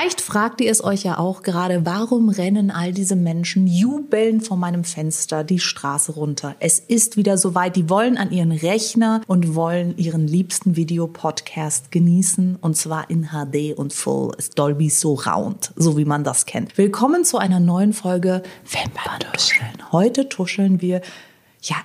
Vielleicht fragt ihr es euch ja auch gerade, warum rennen all diese Menschen jubelnd vor meinem Fenster die Straße runter? Es ist wieder soweit, die wollen an ihren Rechner und wollen ihren liebsten Videopodcast genießen und zwar in HD und Full Dolby Surround, so wie man das kennt. Willkommen zu einer neuen Folge Tuscheln. Heute tuscheln wir, ja,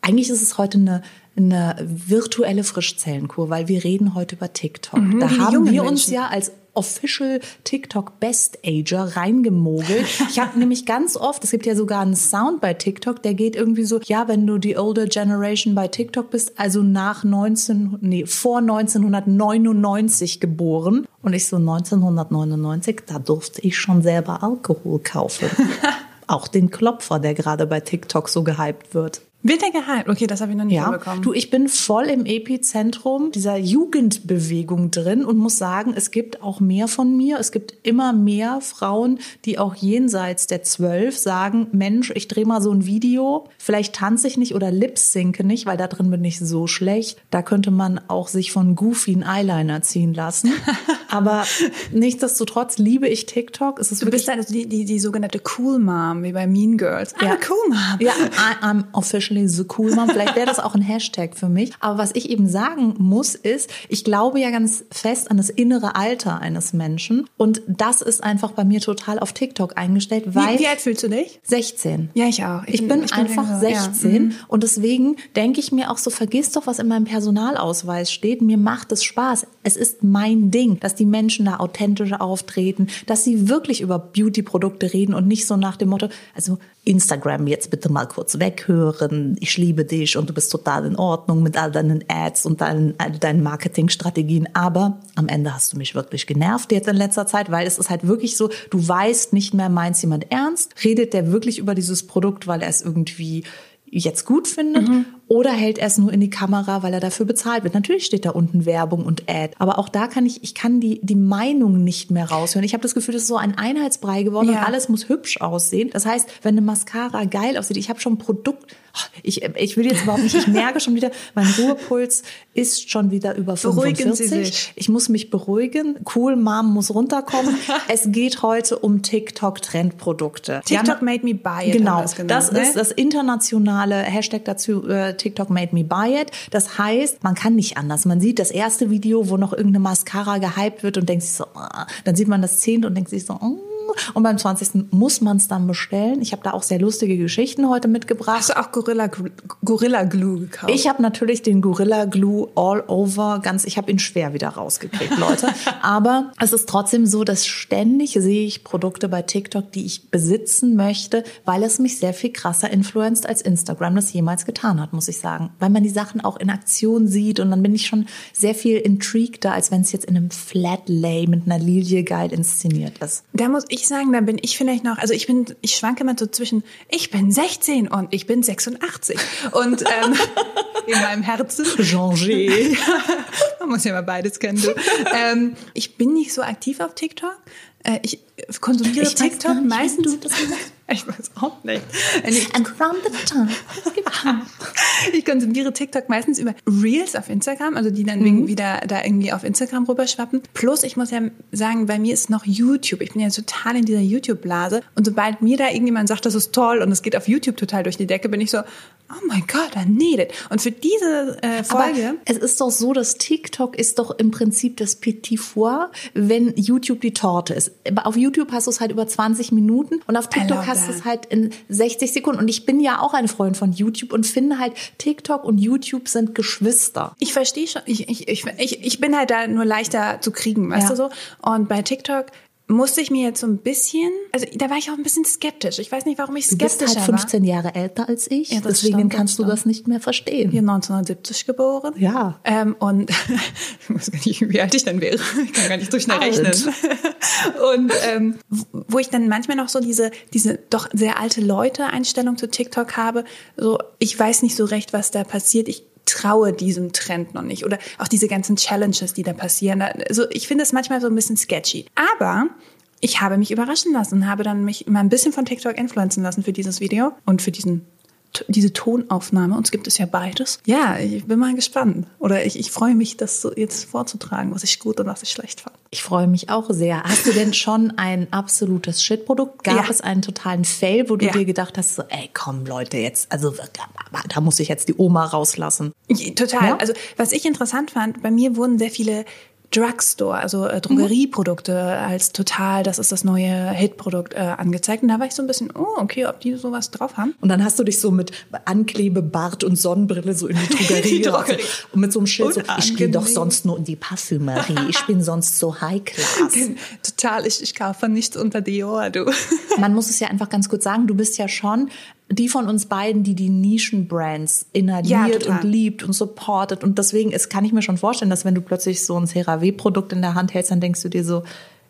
eigentlich ist es heute eine eine virtuelle Frischzellenkur, weil wir reden heute über TikTok. Mhm, da haben wir uns Menschen. ja als Official TikTok Best Ager reingemogelt. Ich habe nämlich ganz oft, es gibt ja sogar einen Sound bei TikTok, der geht irgendwie so, ja, wenn du die older Generation bei TikTok bist, also nach 19, nee, vor 1999 geboren. Und ich so 1999, da durfte ich schon selber Alkohol kaufen. Auch den Klopfer, der gerade bei TikTok so gehypt wird. Wird der gehypt? Okay, das habe ich noch nicht Ja, mitbekommen. du, ich bin voll im Epizentrum dieser Jugendbewegung drin und muss sagen, es gibt auch mehr von mir. Es gibt immer mehr Frauen, die auch jenseits der zwölf sagen, Mensch, ich drehe mal so ein Video. Vielleicht tanze ich nicht oder lip-synke nicht, weil da drin bin ich so schlecht. Da könnte man auch sich von Goofy einen Eyeliner ziehen lassen. Aber nichtsdestotrotz liebe ich TikTok. Es ist du bist halt die, die, die sogenannte Cool Mom, wie bei Mean Girls. Ah, cool Mom. Ja, I, I'm officially the cool mom. Vielleicht wäre das auch ein Hashtag für mich. Aber was ich eben sagen muss, ist, ich glaube ja ganz fest an das innere Alter eines Menschen. Und das ist einfach bei mir total auf TikTok eingestellt, weil Wie, wie alt fühlst du dich? 16. Ja, ich auch. Ich, bin, einfach jünger. Ja, 16 mhm. und deswegen denke ich mir auch so, vergiss doch, was in meinem Personalausweis steht. Mir macht es Spaß. Es ist mein Ding, dass die Menschen da authentisch auftreten, dass sie wirklich über Beauty-Produkte reden und nicht so nach dem Motto, also Instagram jetzt bitte mal kurz weghören, ich liebe dich und du bist total in Ordnung mit all deinen Ads und deinen, all deinen Marketingstrategien. Aber am Ende hast du mich wirklich genervt jetzt in letzter Zeit, weil es ist halt wirklich so, du weißt nicht mehr, meint jemand ernst? Redet der wirklich über dieses Produkt, weil er es irgendwie jetzt gut findet oder hält er es nur in die Kamera, weil er dafür bezahlt wird. Natürlich steht da unten Werbung und Ad, aber auch da kann ich, ich kann die, die Meinung nicht mehr raushören. Ich habe das Gefühl, das ist so ein Einheitsbrei geworden und Ja. alles muss hübsch aussehen. Das heißt, wenn eine Mascara geil aussieht, ich habe schon ein Produkt, ich, ich will jetzt überhaupt nicht, ich merke schon wieder, mein Ruhepuls ist schon wieder über Beruhigen Sie 45. sich. Ich muss mich beruhigen. Cool Mom muss runterkommen. es geht heute um TikTok-Trendprodukte. TikTok made me buy it. Genau, es genannt, das ne? ist das internationale Hashtag dazu, äh, TikTok made me buy it. Das heißt, man kann nicht anders. Man sieht das erste Video, wo noch irgendeine Mascara gehypt wird und denkt sich so, ah. dann sieht man das zehnte und denkt sich so, mm. Und beim 20. muss man es dann bestellen. Ich habe da auch sehr lustige Geschichten heute mitgebracht. Hast du auch Gorilla, Gorilla Glue gekauft? Ich habe natürlich den Gorilla Glue all over ganz, ich habe ihn schwer wieder rausgekriegt, Leute. Aber es ist trotzdem so, dass ständig sehe ich Produkte bei TikTok, die ich besitzen möchte, weil es mich sehr viel krasser influenzt, als Instagram das jemals getan hat, muss ich sagen. Weil man die Sachen auch in Aktion sieht und dann bin ich schon sehr viel intrigueder, als wenn es jetzt in einem Flat Lay mit einer Lilie geil inszeniert ist. Da muss ich sagen, da bin ich vielleicht noch, also ich bin, ich schwanke immer so zwischen, ich bin 16 und ich bin 86. Und ähm, in meinem Herzen. Changé. Man muss ja mal beides kennen. Du. Ähm, ich bin nicht so aktiv auf TikTok. Äh, ich konsumiere Ich TikTok meistens. du das gemacht ich weiß auch nicht. Ich, And from the time. ich konsumiere TikTok meistens über Reels auf Instagram, also die dann Mhm. wieder da irgendwie auf Instagram rüberschwappen. Plus, ich muss ja sagen, bei mir ist noch YouTube. Ich bin ja total in dieser YouTube-Blase. Und sobald mir da irgendjemand sagt, das ist toll und es geht auf YouTube total durch die Decke, bin ich so, oh mein Gott, I need it. Und für diese äh, Folge. Aber es ist doch so, dass TikTok ist doch im Prinzip das Petit Four, wenn YouTube die Torte ist. Auf YouTube hast du es halt über 20 Minuten und auf TikTok hast that. es halt in 60 Sekunden. Und ich bin ja auch ein Freund von YouTube und finde halt, TikTok und YouTube sind Geschwister. Ich verstehe schon, ich, ich, ich, ich, ich bin halt da nur leichter zu kriegen, weißt Ja. du so? Und bei TikTok musste ich mir jetzt so ein bisschen, also da war ich auch ein bisschen skeptisch. Ich weiß nicht, warum ich Du bist halt 15 Jahre älter als ich, Ja, deswegen stimmt, kannst du stimmt. das nicht mehr verstehen. war. Hier 1970 geboren. Ja. Ähm, und ich weiß gar nicht, wie alt ich dann wäre. Ich kann gar nicht so schnell Alt. rechnen. Und ähm, wo ich dann manchmal noch so diese, diese doch sehr alte Leute-Einstellung zu TikTok habe, so ich weiß nicht so recht, was da passiert. Ich traue diesem Trend noch nicht. Oder auch diese ganzen Challenges, die da passieren. Also ich finde es manchmal so ein bisschen sketchy. Aber ich habe mich überraschen lassen habe dann mich mal ein bisschen von TikTok influenzen lassen für dieses Video und für diesen diese Tonaufnahme. Uns gibt es ja beides. Ja, ich bin mal gespannt. Oder ich, ich freue mich, das jetzt vorzutragen, was ich gut und was ich schlecht fand. Ich freue mich auch sehr. Hast du denn schon ein absolutes Shit-Produkt? Gab ja. es einen totalen Fail, wo du ja. dir gedacht hast, so, ey, komm Leute, jetzt, also da muss ich jetzt die Oma rauslassen? Total. Ja? Also was ich interessant fand, bei mir wurden sehr viele Drugstore, also äh, Drogerieprodukte mhm. als total, das ist das neue Hitprodukt äh, angezeigt. Und da war ich so ein bisschen, oh, okay, ob die sowas drauf haben. Und dann hast du dich so mit Anklebe, Bart und Sonnenbrille so in die Drogerie, die Drogerie. und mit so einem Schild so, ich gehe doch sonst nur in die Parfümerie, ich bin sonst so High Class. Total, ich, ich kaufe nichts unter Dior, du. Man muss es ja einfach ganz kurz sagen, du bist ja schon die von uns beiden, die die Nischenbrands inhaliert ja, und liebt und supportet. Und deswegen ist, kann ich mir schon vorstellen, dass wenn du plötzlich so ein CeraVe-Produkt in der Hand hältst, dann denkst du dir so,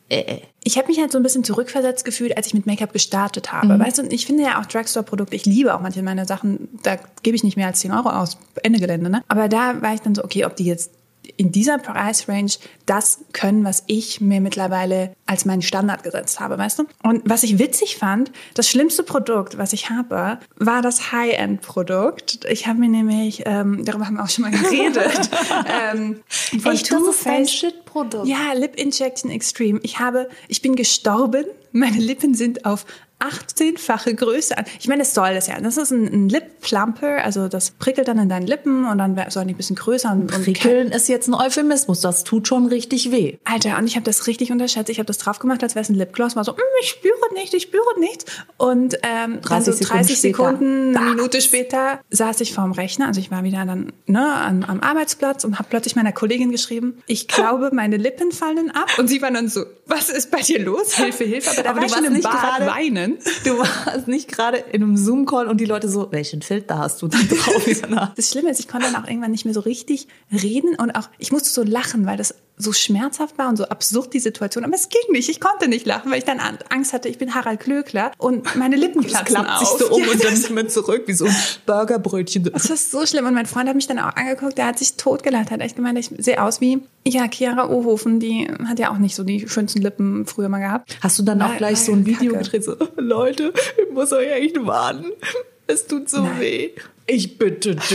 äh, äh. Ich habe mich halt so ein bisschen zurückversetzt gefühlt, als ich mit Make-up gestartet habe. Mhm. Weißt du, ich finde ja auch Drugstore-Produkte, ich liebe auch manche meiner Sachen, da gebe ich nicht mehr als 10 Euro aus, Ende Gelände. Ne? Aber da war ich dann so, okay, ob die jetzt in dieser Preisrange das können, was ich mir mittlerweile als meinen Standard gesetzt habe, weißt du? Und was ich witzig fand, das schlimmste Produkt, was ich habe, war das High-End-Produkt. Ich habe mir nämlich, ähm, darüber haben wir auch schon mal geredet, ähm, von Echt, Too Faced Produkt. Ja, Lip Injection Extreme. Ich habe, ich bin gestorben. Meine Lippen sind auf 18-fache Größe an. Ich meine, das soll das ja. Das ist ein, ein Lip Plumper, also das prickelt dann in deinen Lippen und dann sollen die ein bisschen größer. Und, Prickeln und ist jetzt ein Euphemismus, das tut schon richtig weh. Alter, und ich habe das richtig unterschätzt. Ich habe das drauf gemacht, als wäre es ein Lipgloss. War so, mm, ich spüre nicht, ich spüre nichts. Und ähm, 30 also 30 Sekunden, Sekunden eine Minute später saß ich vorm Rechner. Also ich war wieder dann ne, am, am Arbeitsplatz und habe plötzlich meiner Kollegin geschrieben, ich glaube, meine Lippen fallen ab. Und sie war dann so, was ist bei dir los? Hilfe, Hilfe. Aber da Aber war ich schon im Bad weinen. Du warst nicht gerade in einem Zoom-Call und die Leute so, welchen Filter hast du da drauf? das Schlimme ist, ich konnte dann auch irgendwann nicht mehr so richtig reden und auch, ich musste so lachen, weil das so schmerzhaft war und so absurd die Situation. Aber es ging nicht. Ich konnte nicht lachen, weil ich dann Angst hatte, ich bin Harald Klöckler und meine Lippen platzen klappt sich so um und dann sind wir zurück wie so ein Burgerbrötchen. Das ist so schlimm. Und mein Freund hat mich dann auch angeguckt, der hat sich totgelacht, hat echt gemeint, ich sehe aus wie, ja, Chiara Ohofen, die hat ja auch nicht so die schönsten Lippen früher mal gehabt. Hast du dann auch gleich so ein Video Kacke. gedreht, so, Leute, ich muss euch echt warnen. Es tut so Nein. weh. Ich bitte dich.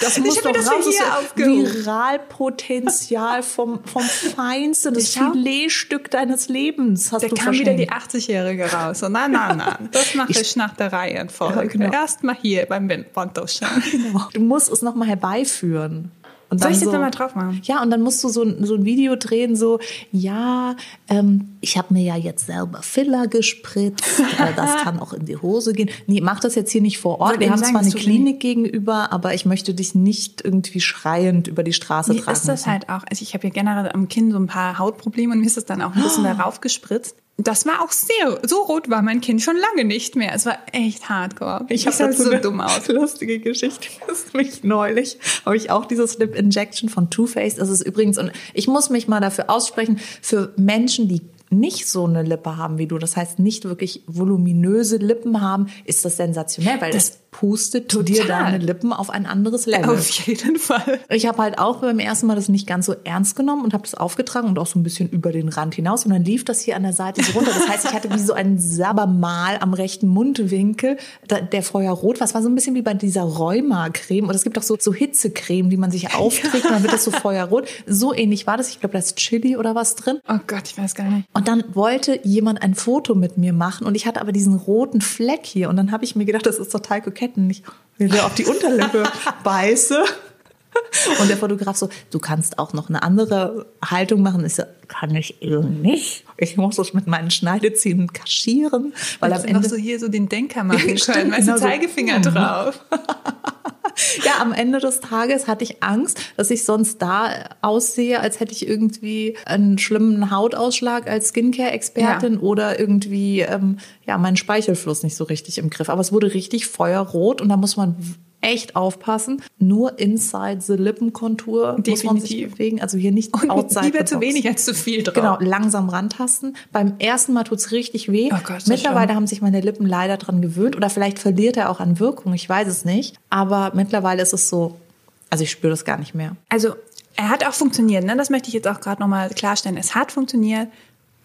Das muss doch das raus. Das Viralpotenzial vom, vom Feinsten, das Filetstück deines Lebens hast da du kam wieder die 80-Jährige raus. So, nein, nein, nein. Das mache ich, ich nach der Reihe Ja, genau. Erst mal hier beim Windpontoschen. Genau. Du musst es nochmal herbeiführen. Und Soll ich das so, mal drauf machen? Ja, und dann musst du so, ein, so ein Video drehen, so, ja, ähm, ich habe mir ja jetzt selber Filler gespritzt, äh, das kann auch in die Hose gehen. Nee, mach das jetzt hier nicht vor Ort. Wir haben sagen, zwar eine Klinik gegenüber, aber ich möchte dich nicht irgendwie schreiend über die Straße Wie tragen. ist das müssen. halt auch? Also ich habe ja generell am Kinn so ein paar Hautprobleme und mir ist das dann auch ein bisschen oh. darauf gespritzt das war auch sehr, so rot war mein Kind schon lange nicht mehr. Es war echt hardcore. Ich, ich habe so eine dumm aus. Lustige Geschichte. Das ist mich neulich. Habe ich auch dieses Lip Injection von Too Faced. Das ist übrigens, und ich muss mich mal dafür aussprechen, für Menschen, die nicht so eine Lippe haben wie du, das heißt nicht wirklich voluminöse Lippen haben, ist das sensationell, weil das pustet total. dir deine Lippen auf ein anderes Level. Auf jeden Fall. Ich habe halt auch beim ersten Mal das nicht ganz so ernst genommen und habe das aufgetragen und auch so ein bisschen über den Rand hinaus und dann lief das hier an der Seite so runter. Das heißt, ich hatte wie so ein Sabbermal am rechten Mundwinkel, der vorher rot war. Es war so ein bisschen wie bei dieser Rheuma-Creme und es gibt auch so, so Hitzecreme, die man sich aufträgt und dann wird das so feuerrot. So ähnlich war das. Ich glaube, da ist Chili oder was drin. Oh Gott, ich weiß gar nicht. Und dann wollte jemand ein Foto mit mir machen und ich hatte aber diesen roten Fleck hier und dann habe ich mir gedacht, das ist total kokett und ich will auf die Unterlippe beiße. Und der Fotograf so, du kannst auch noch eine andere Haltung machen. Ich so, kann ich eben nicht. Ich muss das mit meinen Schneideziehen kaschieren. Weil am Ende noch so hier so den Denker machen können, stimmt, weißt genau Zeigefinger so. drauf. ja, am Ende des Tages hatte ich Angst, dass ich sonst da aussehe, als hätte ich irgendwie einen schlimmen Hautausschlag als Skincare-Expertin ja. oder irgendwie ähm, ja meinen Speichelfluss nicht so richtig im Griff. Aber es wurde richtig feuerrot und da muss man echt aufpassen. Nur inside the Lippenkontur muss man sich bewegen. Also hier nicht Und outside lieber zu wenig als zu viel drauf. Genau, langsam rantasten. Beim ersten Mal tut's richtig weh. Oh Gott, mittlerweile schlimm. haben sich meine Lippen leider dran gewöhnt. Oder vielleicht verliert er auch an Wirkung. Ich weiß es nicht. Aber mittlerweile ist es so, also ich spüre das gar nicht mehr. Also er hat auch funktioniert. Ne? Das möchte ich jetzt auch gerade nochmal klarstellen. Es hat funktioniert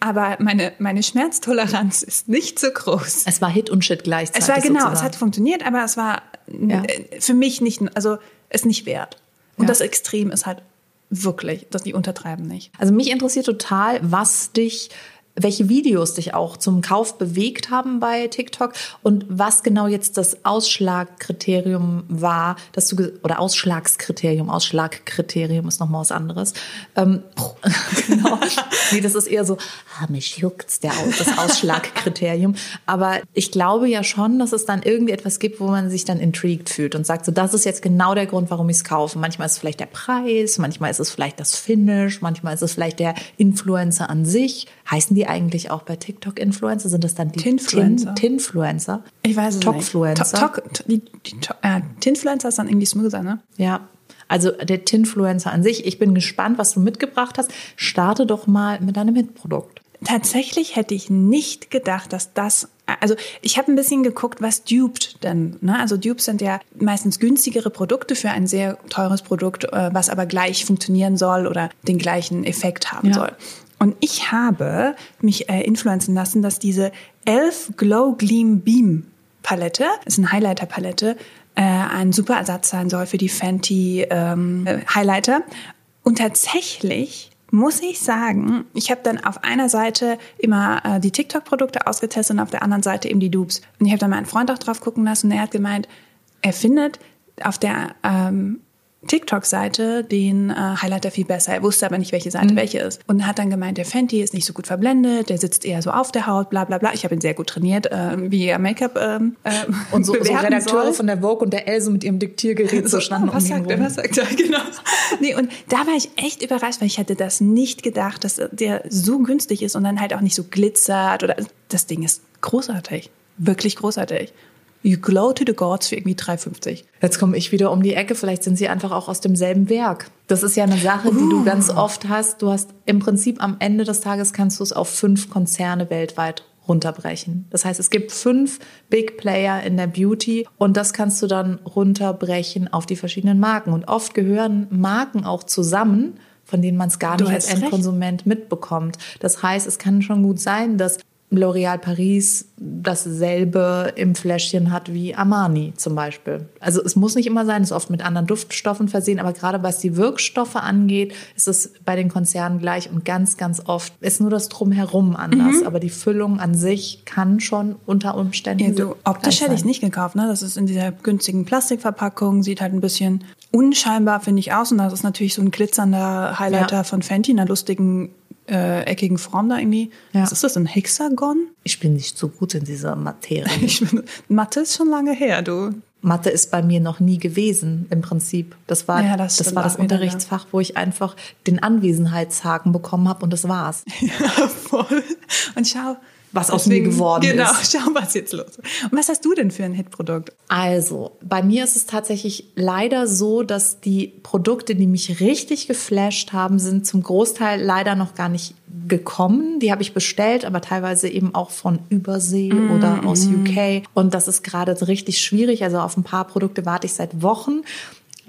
aber meine, meine Schmerztoleranz ist nicht so groß. Es war Hit und Shit gleichzeitig. Es war genau, sozusagen. es hat funktioniert, aber es war Ja. äh, für mich nicht, also es nicht wert. Und Ja. das Extrem ist halt wirklich, dass die untertreiben nicht. Also mich interessiert total, was dich, welche Videos dich auch zum Kauf bewegt haben bei TikTok und was genau jetzt das Ausschlagkriterium war, dass du oder Ausschlagskriterium, Ausschlagkriterium ist nochmal was anderes. Ähm, genau. Nee, das ist eher so, ah, mich juckt's der das Ausschlagkriterium. Aber ich glaube ja schon, dass es dann irgendwie etwas gibt, wo man sich dann intrigued fühlt und sagt, so das ist jetzt genau der Grund, warum ich es kaufe. Manchmal ist es vielleicht der Preis, manchmal ist es vielleicht das Finish, manchmal ist es vielleicht der Influencer an sich. Heißen die eigentlich auch bei TikTok Influencer? Sind das dann die Tinfluencer. Tin- Tinfluencer? Ich weiß es Tokfluencer? nicht. Tok, die, die, äh, Tinfluencer ist dann irgendwie Smoother, ne? Ja. Also der Tinfluencer an sich. Ich bin gespannt, was du mitgebracht hast. Starte doch mal mit deinem Hitprodukt. Tatsächlich hätte ich nicht gedacht, dass das, also ich habe ein bisschen geguckt, was duped denn. Ne? Also Dupes sind ja meistens günstigere Produkte für ein sehr teures Produkt, äh, was aber gleich funktionieren soll oder den gleichen Effekt haben Ja. soll. Und ich habe mich äh, influenzen lassen, dass diese Elf Glow Gleam Beam Palette, ist eine Highlighter Palette, äh, ein super Ersatz sein soll für die Fenty ähm, äh, Highlighter. Und tatsächlich muss ich sagen, ich habe dann auf einer Seite immer äh, die TikTok-Produkte ausgetestet und auf der anderen Seite eben die Dupes. Und ich habe dann meinen Freund auch drauf gucken lassen und er hat gemeint, er findet auf der ähm, TikTok-Seite den äh, Highlighter viel besser. Er wusste aber nicht, welche Mhm. Seite welche ist. Und hat dann gemeint, der Fenty ist nicht so gut verblendet, der sitzt eher so auf der Haut, bla bla bla. Ich habe ihn sehr gut trainiert, ähm, wie er Make-up ähm, ähm, Und so, so Redakteure soll. von der Vogue und der Else mit ihrem Diktiergerät so standen oh, was um sagt er, was sagt er, genau. Nee, und da war ich echt überrascht, weil ich hatte das nicht gedacht, dass der so günstig ist und dann halt auch nicht so glitzert oder das Ding ist großartig. Wirklich großartig. You glow to the gods für irgendwie 3,50. Jetzt komme ich wieder um die Ecke. Vielleicht sind sie einfach auch aus demselben Werk. Das ist ja eine Sache, die du ganz oft hast. Du hast im Prinzip am Ende des Tages kannst du es auf fünf Konzerne weltweit runterbrechen. Das heißt, es gibt fünf Big Player in der Beauty und das kannst du dann runterbrechen auf die verschiedenen Marken. Und oft gehören Marken auch zusammen, von denen man es gar nicht als hast recht. Endkonsument mitbekommt. Das heißt, es kann schon gut sein, dass L'Oréal Paris dasselbe im Fläschchen hat wie Armani zum Beispiel. Also es muss nicht immer sein, es ist oft mit anderen Duftstoffen versehen, aber gerade was die Wirkstoffe angeht, ist es bei den Konzernen gleich und ganz, ganz oft ist nur das Drumherum anders. Aber die Füllung an sich kann schon unter Umständen Ja, du, optisch hätte ich nicht gekauft, ne? Das ist in dieser günstigen Plastikverpackung, sieht halt ein bisschen unscheinbar, finde ich, aus. Und das ist natürlich so ein glitzernder Highlighter Ja. von Fenty, in einer lustigen, äh, eckigen Form da irgendwie. Ja. Was ist das, ein Hexagon? Ich bin nicht so gut in dieser Materie. Bin, Mathe ist schon lange her, du. Mathe ist bei mir noch nie gewesen im Prinzip. Das war Ja, das das, war das Unterrichtsfach, wo ich einfach den Anwesenheitshaken bekommen habe und das war's. Ja, voll. Und schau. Was aus mir geworden genau, ist. schau, was jetzt los ist. Und was hast du denn für ein Hitprodukt? Also, bei mir ist es tatsächlich leider so, dass die Produkte, die mich richtig geflasht haben, sind zum Großteil leider noch gar nicht gekommen. Die habe ich bestellt, aber teilweise eben auch von Übersee oder aus UK. Und das ist gerade richtig schwierig. Also auf ein paar Produkte warte ich seit Wochen.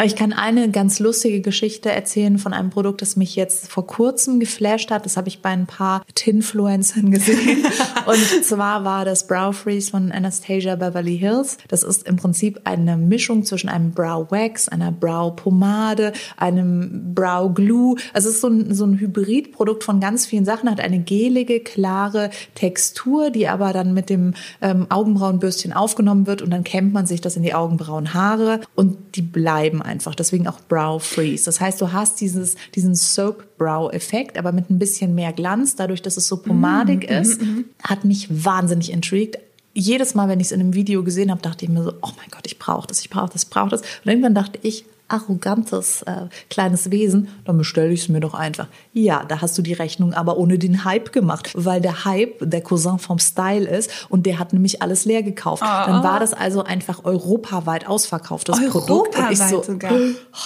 Ich kann eine ganz lustige Geschichte erzählen von einem Produkt, das mich jetzt vor kurzem geflasht hat. Das habe ich bei ein paar Tinfluencern gesehen. Und zwar war das Brow Freeze von Anastasia Beverly Hills. Das ist im Prinzip eine Mischung zwischen einem Brow Wax, einer Brow Pomade, einem Brow Glue. Also es ist so ein, so ein Hybridprodukt von ganz vielen Sachen, hat eine gelige, klare Textur, die aber dann mit dem ähm, Augenbrauenbürstchen aufgenommen wird und dann kämmt man sich das in die Augenbrauenhaare und die bleiben einfach. Deswegen auch Brow Freeze. Das heißt, du hast dieses, diesen Soap Brow Effekt, aber mit ein bisschen mehr Glanz, dadurch, dass es so pomadig ist, hat mich wahnsinnig intrigued. Jedes Mal, wenn ich es in einem Video gesehen habe, dachte ich mir so, oh mein Gott, ich brauche das, ich brauche das, ich brauche das. Und irgendwann dachte ich, arrogantes äh, kleines Wesen, dann bestelle ich es mir doch einfach. Ja, da hast du die Rechnung aber ohne den Hype gemacht, weil der Hype der Cousin vom Style ist und der hat nämlich alles leer gekauft. Dann war das also einfach europaweit ausverkauftes Produkt und ich so, Europaweit sogar.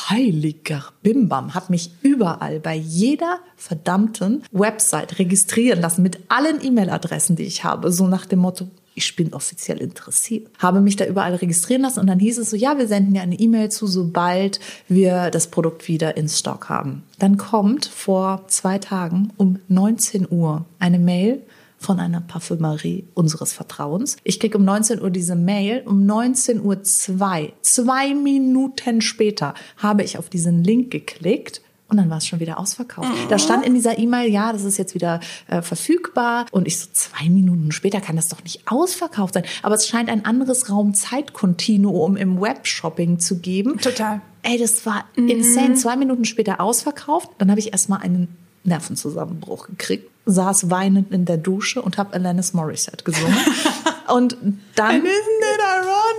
heiliger Bimbam, hat mich überall bei jeder verdammten Website registrieren lassen mit allen E-Mail-Adressen, die ich habe, so nach dem Motto, ich bin offiziell interessiert. Habe mich da überall registrieren lassen und dann hieß es so, ja, wir senden dir eine E-Mail zu, sobald wir das Produkt wieder in Stock haben. Dann kommt vor zwei Tagen um 19 Uhr eine Mail von einer Parfümerie unseres Vertrauens. Ich kriege um 19 Uhr diese Mail. Um 19 Uhr zwei, zwei Minuten später habe ich auf diesen Link geklickt und dann war es schon wieder ausverkauft. Mhm. Da stand in dieser E-Mail, ja, das ist jetzt wieder äh, verfügbar. Und ich so, zwei Minuten später kann das doch nicht ausverkauft sein. Aber es scheint ein anderes Raumzeitkontinuum im Webshopping zu geben. Total. Ey, das war mhm. insane. Zwei Minuten später ausverkauft. Dann habe ich erstmal einen Nervenzusammenbruch gekriegt, saß weinend in der Dusche und habe Alanis Morissette gesungen. und dann... And isn't it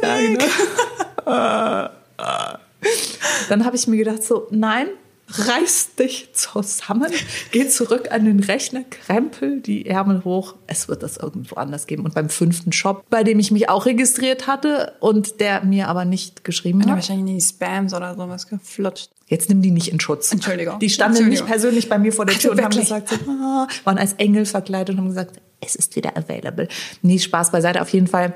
ironic? Ja, genau. dann habe ich mir gedacht so, nein, reiß dich zusammen, geh zurück an den Rechner, krempel die Ärmel hoch. Es wird das irgendwo anders geben. Und beim fünften Shop, bei dem ich mich auch registriert hatte und der mir aber nicht geschrieben hat. Wahrscheinlich in die Spams oder sowas geflutscht. Jetzt nimm die nicht in Schutz. Entschuldigung. Die standen Entschuldigung. nicht persönlich bei mir vor der Tür Ach, und haben gesagt, ah, waren als Engel verkleidet und haben gesagt, es ist wieder available. Nee, Spaß beiseite. Auf jeden Fall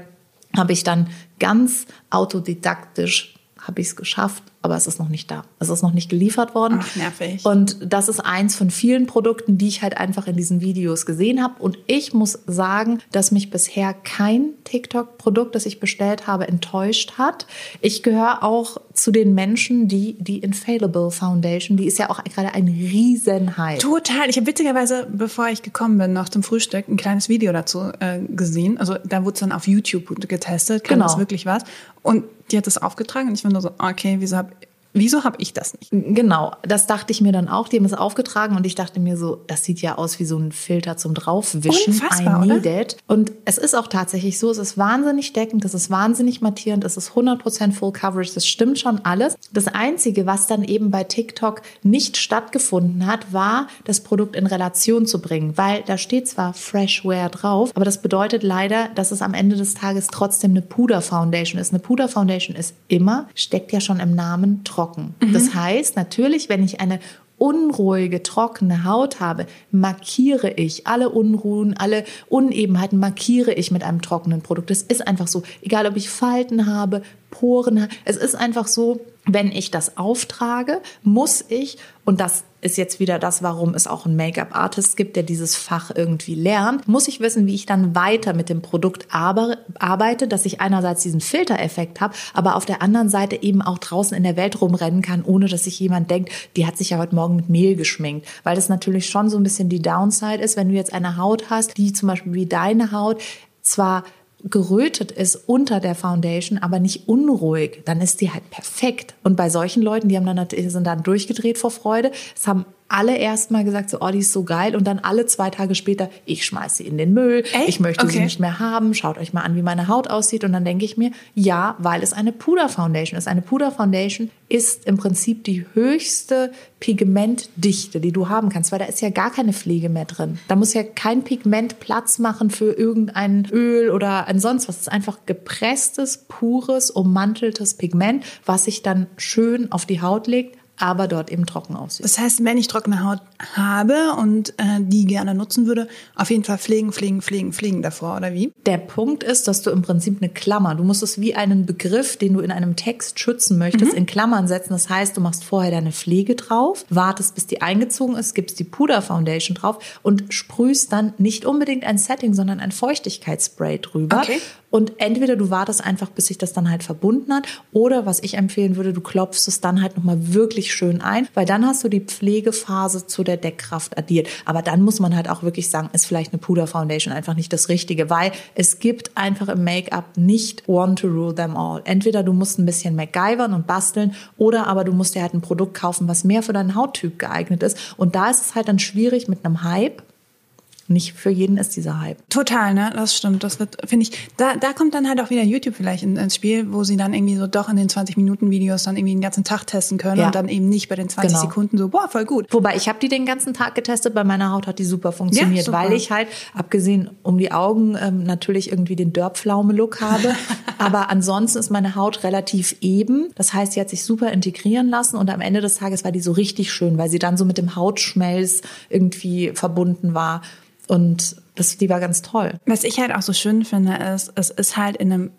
habe ich dann ganz autodidaktisch habe ich es geschafft, aber es ist noch nicht da. Es ist noch nicht geliefert worden. Ach, nervig. Und das ist eins von vielen Produkten, die ich halt einfach in diesen Videos gesehen habe. Und ich muss sagen, dass mich bisher kein TikTok-Produkt, das ich bestellt habe, enttäuscht hat. Ich gehöre auch zu den Menschen, die die Infallible Foundation, die ist ja auch gerade ein Riesenhype. Total. Ich habe witzigerweise, bevor ich gekommen bin, noch zum Frühstück ein kleines Video dazu äh, gesehen. Also da wurde es dann auf YouTube getestet, kann Genau. das wirklich was. Und die hat das aufgetragen und ich war nur so, okay, wieso habe wieso hab ich das nicht? Genau, das dachte ich mir dann auch. Die haben es aufgetragen und ich dachte mir so, das sieht ja aus wie so ein Filter zum Draufwischen. Unfassbar, I need oder? it. Und es ist auch tatsächlich so, es ist wahnsinnig deckend, es ist wahnsinnig mattierend, es ist 100% Full Coverage, das stimmt schon alles. Das Einzige, was dann eben bei TikTok nicht stattgefunden hat, war, das Produkt in Relation zu bringen, weil da steht zwar Freshware drauf, aber das bedeutet leider, dass es am Ende des Tages trotzdem eine Puder Foundation ist. Eine Puder Foundation ist immer, steckt ja schon im Namen, trocken. Das heißt, natürlich, wenn ich eine unruhige, trockene Haut habe, markiere ich alle Unruhen, alle Unebenheiten markiere ich mit einem trockenen Produkt. Das ist einfach so. Egal, ob ich Falten habe, Poren habe. Es ist einfach so, wenn ich das auftrage, muss ich, und das ist jetzt wieder das, warum es auch einen Make-up-Artist gibt, der dieses Fach irgendwie lernt, muss ich wissen, wie ich dann weiter mit dem Produkt arbe- arbeite, dass ich einerseits diesen Filtereffekt habe, aber auf der anderen Seite eben auch draußen in der Welt rumrennen kann, ohne dass sich jemand denkt, die hat sich ja heute Morgen mit Mehl geschminkt. Weil das natürlich schon so ein bisschen die Downside ist, wenn du jetzt eine Haut hast, die zum Beispiel wie deine Haut zwar gerötet ist unter der Foundation, aber nicht unruhig, dann ist die halt perfekt. Und bei solchen Leuten, die haben dann sind dann durchgedreht vor Freude. Es haben alle erst mal gesagt, so, oh, die ist so geil. Und dann alle zwei Tage später, ich schmeiß sie in den Müll. Echt? Ich möchte sie Okay. nicht mehr haben. Schaut euch mal an, wie meine Haut aussieht. Und dann denke ich mir, ja, weil es eine Puder Foundation ist. Eine Puder Foundation ist im Prinzip die höchste Pigmentdichte, die du haben kannst, weil da ist ja gar keine Pflege mehr drin. Da muss ja kein Pigment Platz machen für irgendein Öl oder ein sonst was. Es ist einfach gepresstes, pures, ummanteltes Pigment, was sich dann schön auf die Haut legt, aber dort eben trocken aussieht. Das heißt, wenn ich trockene Haut habe und äh, die gerne nutzen würde, auf jeden Fall pflegen, pflegen, pflegen, pflegen davor, oder wie? Der Punkt ist, dass du im Prinzip eine Klammer, du musst es wie einen Begriff, den du in einem Text schützen möchtest, in Klammern setzen. Das heißt, du machst vorher deine Pflege drauf, wartest, bis die eingezogen ist, gibst die Puder Foundation drauf und sprühst dann nicht unbedingt ein Setting, sondern ein Feuchtigkeitsspray drüber. Okay. Und entweder du wartest einfach, bis sich das dann halt verbunden hat, oder was ich empfehlen würde, du klopfst es dann halt nochmal wirklich schön ein, weil dann hast du die Pflegephase zu der Deckkraft addiert. Aber dann muss man halt auch wirklich sagen, ist vielleicht eine Puder Foundation einfach nicht das Richtige, weil es gibt einfach im Make-up nicht one to rule them all. Entweder du musst ein bisschen MacGyvern und basteln, oder aber du musst dir halt ein Produkt kaufen, was mehr für deinen Hauttyp geeignet ist. Und da ist es halt dann schwierig mit einem Hype. Nicht für jeden ist dieser Hype. Total, ne? Das stimmt. Das wird, finde ich, da, da kommt dann halt auch wieder YouTube vielleicht in- ins Spiel, wo sie dann irgendwie so doch in den 20-Minuten-Videos dann irgendwie den ganzen Tag testen können Ja. und dann eben nicht bei den 20 Genau. Sekunden so, boah, voll gut. Wobei, ich habe die den ganzen Tag getestet, bei meiner Haut hat die super funktioniert, super. weil ich halt, abgesehen um die Augen, ähm, natürlich irgendwie den Dörpflaume-Look habe. Aber ansonsten ist meine Haut relativ eben. Das heißt, sie hat sich super integrieren lassen und am Ende des Tages war die so richtig schön, weil sie dann so mit dem Hautschmelz irgendwie verbunden war. Und Das, die war ganz toll. Was ich halt auch so schön finde, ist, es ist halt in einem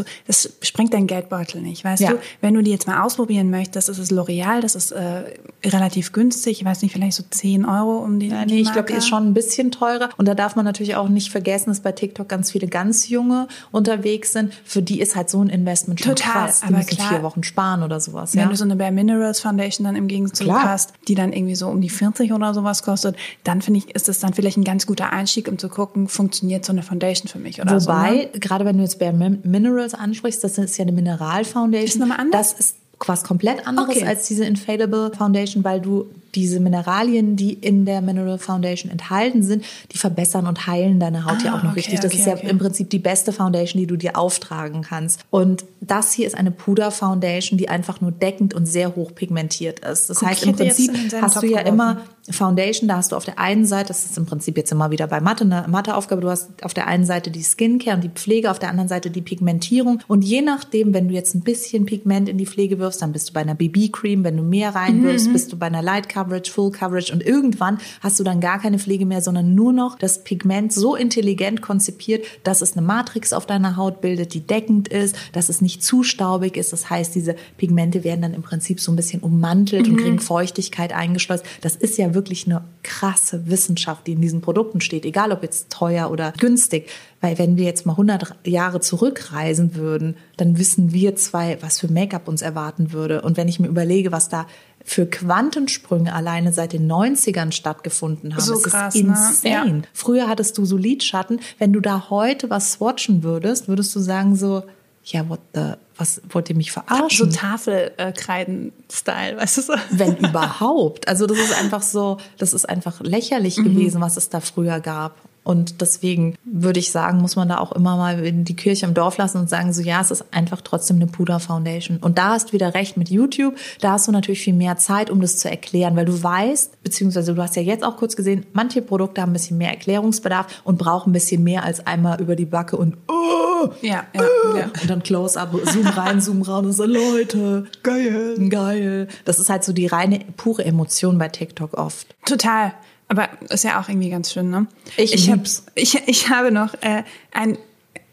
also das sprengt dein Geldbeutel nicht, weißt Ja. du? Wenn du die jetzt mal ausprobieren möchtest, das ist L'Oreal, das ist äh, relativ günstig, ich weiß nicht, vielleicht so 10 Euro um die Ja, nee, ich glaube, die ist schon ein bisschen teurer. Und da darf man natürlich auch nicht vergessen, dass bei TikTok ganz viele ganz junge unterwegs sind. Für die ist halt so ein Investment schon Total, krass. Die aber müssen klar. vier Wochen sparen oder sowas. Wenn ja? du so eine Bare Minerals Foundation dann im Gegenzug Klar. hast, die dann irgendwie so um die 40 oder sowas kostet, dann finde ich, ist das dann vielleicht ein ganz guter Einstieg, um zu gucken, funktioniert so eine Foundation für mich oder so. Wobei, Ne? gerade wenn du jetzt Bare Min- Minerals ansprichst, das ist ja eine Mineralfoundation. Ist nochmal anders? Das ist was komplett anderes Okay. als diese Infallible Foundation, weil du diese Mineralien, die in der Mineral Foundation enthalten sind, die verbessern und heilen deine Haut ja Ah, auch noch okay, richtig. Das okay, ist ja okay. im Prinzip die beste Foundation, die du dir auftragen kannst. Und das hier ist eine Puder Foundation, die einfach nur deckend und sehr hoch pigmentiert ist. Das Guck, heißt, im Prinzip hast du Topf ja geworfen. immer Foundation, da hast du auf der einen Seite, das ist im Prinzip jetzt immer wieder bei Mathe, eine Matheaufgabe, du hast auf der einen Seite die Skincare und die Pflege, auf der anderen Seite die Pigmentierung. Und je nachdem, wenn du jetzt ein bisschen Pigment in die Pflege wirfst, dann bist du bei einer BB-Cream, wenn du mehr reinwirfst, bist du bei einer Light Coverage, Full Coverage und irgendwann hast du dann gar keine Pflege mehr, sondern nur noch das Pigment so intelligent konzipiert, dass es eine Matrix auf deiner Haut bildet, die deckend ist, dass es nicht zu staubig ist. Das heißt, diese Pigmente werden dann im Prinzip so ein bisschen ummantelt und kriegen Feuchtigkeit eingeschleust. Das ist ja wirklich eine krasse Wissenschaft, die in diesen Produkten steht, egal ob jetzt teuer oder günstig. Weil wenn wir jetzt mal 100 Jahre zurückreisen würden, dann wissen wir zwei, was für Make-up uns erwarten würde. Und wenn ich mir überlege, was da für Quantensprünge alleine seit den 90ern stattgefunden haben, So es krass, ist ne? insane. Ja. Früher hattest du so Lidschatten. Wenn du da heute was swatchen würdest, würdest du sagen so, ja, what the, was wollt ihr mich So verarschen? Tafelkreiden-Style, weißt du so? wenn überhaupt. Also das ist einfach so, das ist einfach lächerlich gewesen, was es da früher gab. Und deswegen würde ich sagen, muss man da auch immer mal in die Kirche im Dorf lassen und sagen, so ja, es ist einfach trotzdem eine Puder Foundation. Und da hast du wieder recht mit YouTube. Da hast du natürlich viel mehr Zeit, um das zu erklären, weil du weißt, beziehungsweise du hast ja jetzt auch kurz gesehen, manche Produkte haben ein bisschen mehr Erklärungsbedarf und brauchen ein bisschen mehr als einmal über die Backe und oh, Ja, ja, ja. und dann Close-up, Zoom rein, Zoom raus und so, Leute, geil, geil. Das ist halt so die reine, pure Emotion bei TikTok oft. Total. Aber ist ja auch irgendwie ganz schön, ne? Ich ich, hab, lieb's. ich, ich habe noch äh, ein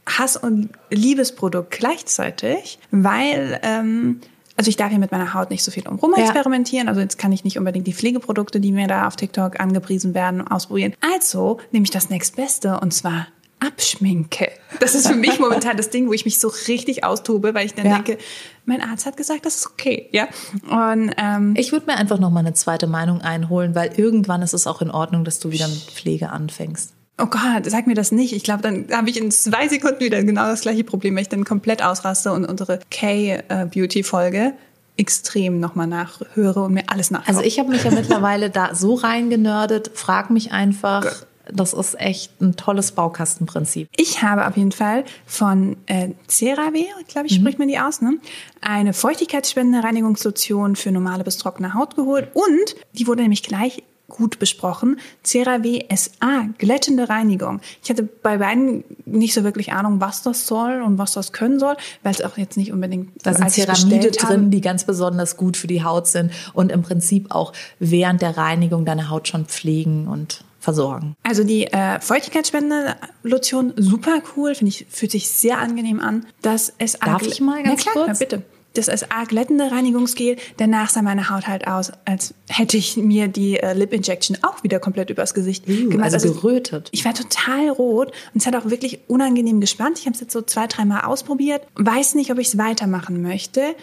Hass- und Liebesprodukt gleichzeitig, weil ähm, also ich darf hier mit meiner Haut nicht so viel um rumexperimentieren. Also jetzt kann ich nicht unbedingt die Pflegeprodukte, die mir da auf TikTok angepriesen werden, ausprobieren. Also nehme ich das nächstbeste und zwar Abschminke. Das ist für mich momentan das Ding, wo ich mich so richtig austobe, weil ich dann Ja. denke, mein Arzt hat gesagt, das ist okay, ja. Und ähm, Ich würde mir einfach noch mal eine zweite Meinung einholen, weil irgendwann ist es auch in Ordnung, dass du wieder mit Pflege anfängst. Oh Gott, sag mir das nicht. Ich glaube, dann habe ich in zwei Sekunden wieder genau das gleiche Problem, weil ich dann komplett ausraste und unsere K-Beauty-Folge extrem nochmal nachhöre und mir alles nachhöre. Also ich habe mich ja mittlerweile da so reingenördet, frag mich einfach, das ist echt ein tolles Baukastenprinzip. Ich habe auf jeden Fall von äh, CeraVe, glaube ich, spricht man die aus, ne? eine feuchtigkeitsspendende Reinigungslotion für normale bis trockene Haut geholt und die wurde nämlich gleich gut besprochen. CeraVe SA, glättende Reinigung. Ich hatte bei beiden nicht so wirklich Ahnung, was das soll und was das können soll, weil es auch jetzt nicht unbedingt Da sind Ceramide drin, die ganz besonders gut für die Haut sind und im Prinzip auch während der Reinigung deine Haut schon pflegen und versorgen. Also die äh, feuchtigkeitsspendende Lotion, super cool, finde ich, fühlt sich sehr angenehm an. Das SA Darf ich mal ganz klar, kurz? Na, bitte. Das SA glättende Reinigungsgel, danach sah meine Haut halt aus, als hätte ich mir die äh, Lip Injection auch wieder komplett übers Gesicht gemacht. also gerötet. Ich war total rot und es hat auch wirklich unangenehm gespannt. Ich habe es jetzt so zwei, dreimal ausprobiert, weiß nicht, ob ich es weitermachen möchte.